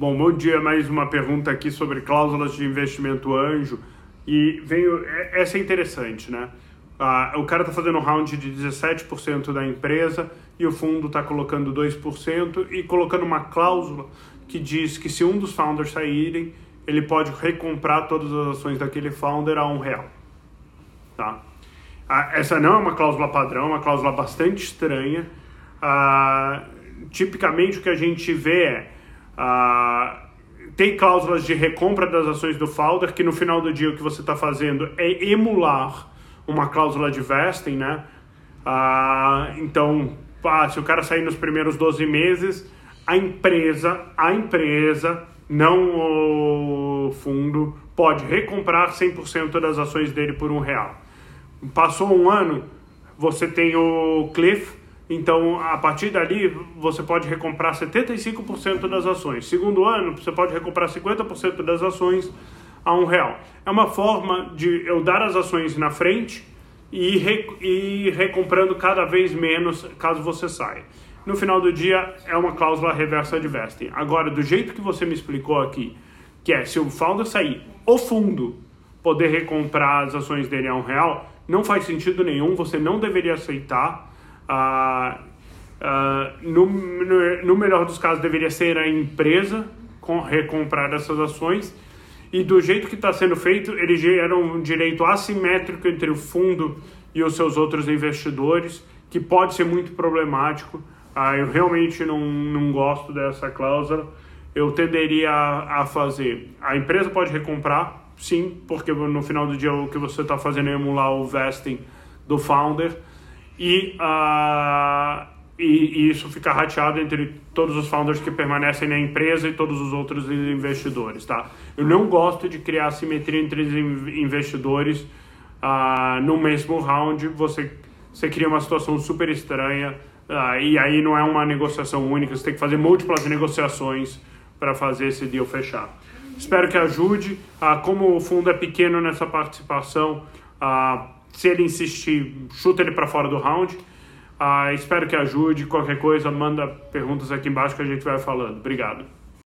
Bom, bom dia. Mais uma pergunta aqui sobre cláusulas de investimento anjo. E veio. É, essa é interessante, né? Ah, o cara está fazendo um round de 17% da empresa e o fundo está colocando 2% e colocando uma cláusula que diz que se um dos founders saírem, ele pode recomprar todas as ações daquele founder a um real. Tá? Ah, essa não é uma cláusula padrão, é uma cláusula bastante estranha. Ah, tipicamente o que a gente vê é ah, tem cláusulas de recompra das ações do founder, que no final do dia o que você está fazendo é emular uma cláusula de vesting, né? Ah, então, ah, se o cara sair nos primeiros 12 meses, a empresa, a empresa, não o fundo, pode recomprar 100% das ações dele por um real. Passou um ano, você tem o cliff, então, a partir dali, você pode recomprar 75% das ações. Segundo ano, você pode recomprar 50% das ações a um real. É uma forma de eu dar as ações na frente e ir, e recomprando cada vez menos caso você saia. No final do dia, é uma cláusula reversa de vesting. Agora, do jeito que você me explicou aqui, que é se o founder sair, o fundo poder recomprar as ações dele a um real, não faz sentido nenhum, você não deveria aceitar no, no, no, melhor dos casos, deveria ser a empresa com, recomprar essas ações. E do jeito que está sendo feito, ele gera um direito assimétrico entre o fundo e os seus outros investidores, que pode ser muito problemático. Ah, eu realmente não, não gosto dessa cláusula. Eu tenderia a, a fazer. A empresa pode recomprar, sim, porque no final do dia o que você está fazendo é emular o vesting do founder e, uh, e, e, isso fica rateado entre todos os founders que permanecem na empresa e todos os outros investidores, tá? Eu não gosto de criar simetria entre os investidores uh, no mesmo round, você, você cria uma situação super estranha uh, e aí não é uma negociação única, você tem que fazer múltiplas negociações para fazer esse deal fechar. Espero que ajude. como o fundo é pequeno nessa participação, se ele insistir, chuta ele para fora do round. Ah, espero que ajude. Qualquer coisa, manda perguntas aqui embaixo que a gente vai falando. Obrigado.